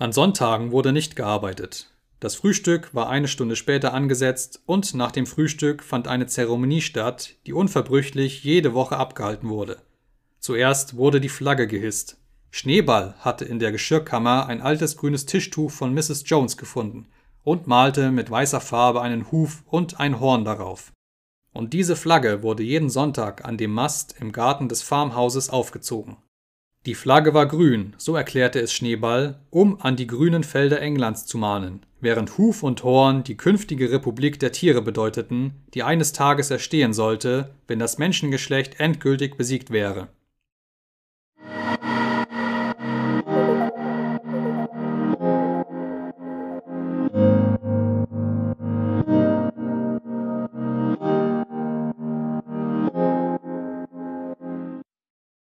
An Sonntagen wurde nicht gearbeitet. Das Frühstück war eine Stunde später angesetzt und nach dem Frühstück fand eine Zeremonie statt, die unverbrüchlich jede Woche abgehalten wurde. Zuerst wurde die Flagge gehisst. Schneeball hatte in der Geschirrkammer ein altes grünes Tischtuch von Mrs. Jones gefunden und malte mit weißer Farbe einen Huf und ein Horn darauf. Und diese Flagge wurde jeden Sonntag an dem Mast im Garten des Farmhauses aufgezogen. Die Flagge war grün, so erklärte es Schneeball, um an die grünen Felder Englands zu mahnen, während Huf und Horn die künftige Republik der Tiere bedeuteten, die eines Tages erstehen sollte, wenn das Menschengeschlecht endgültig besiegt wäre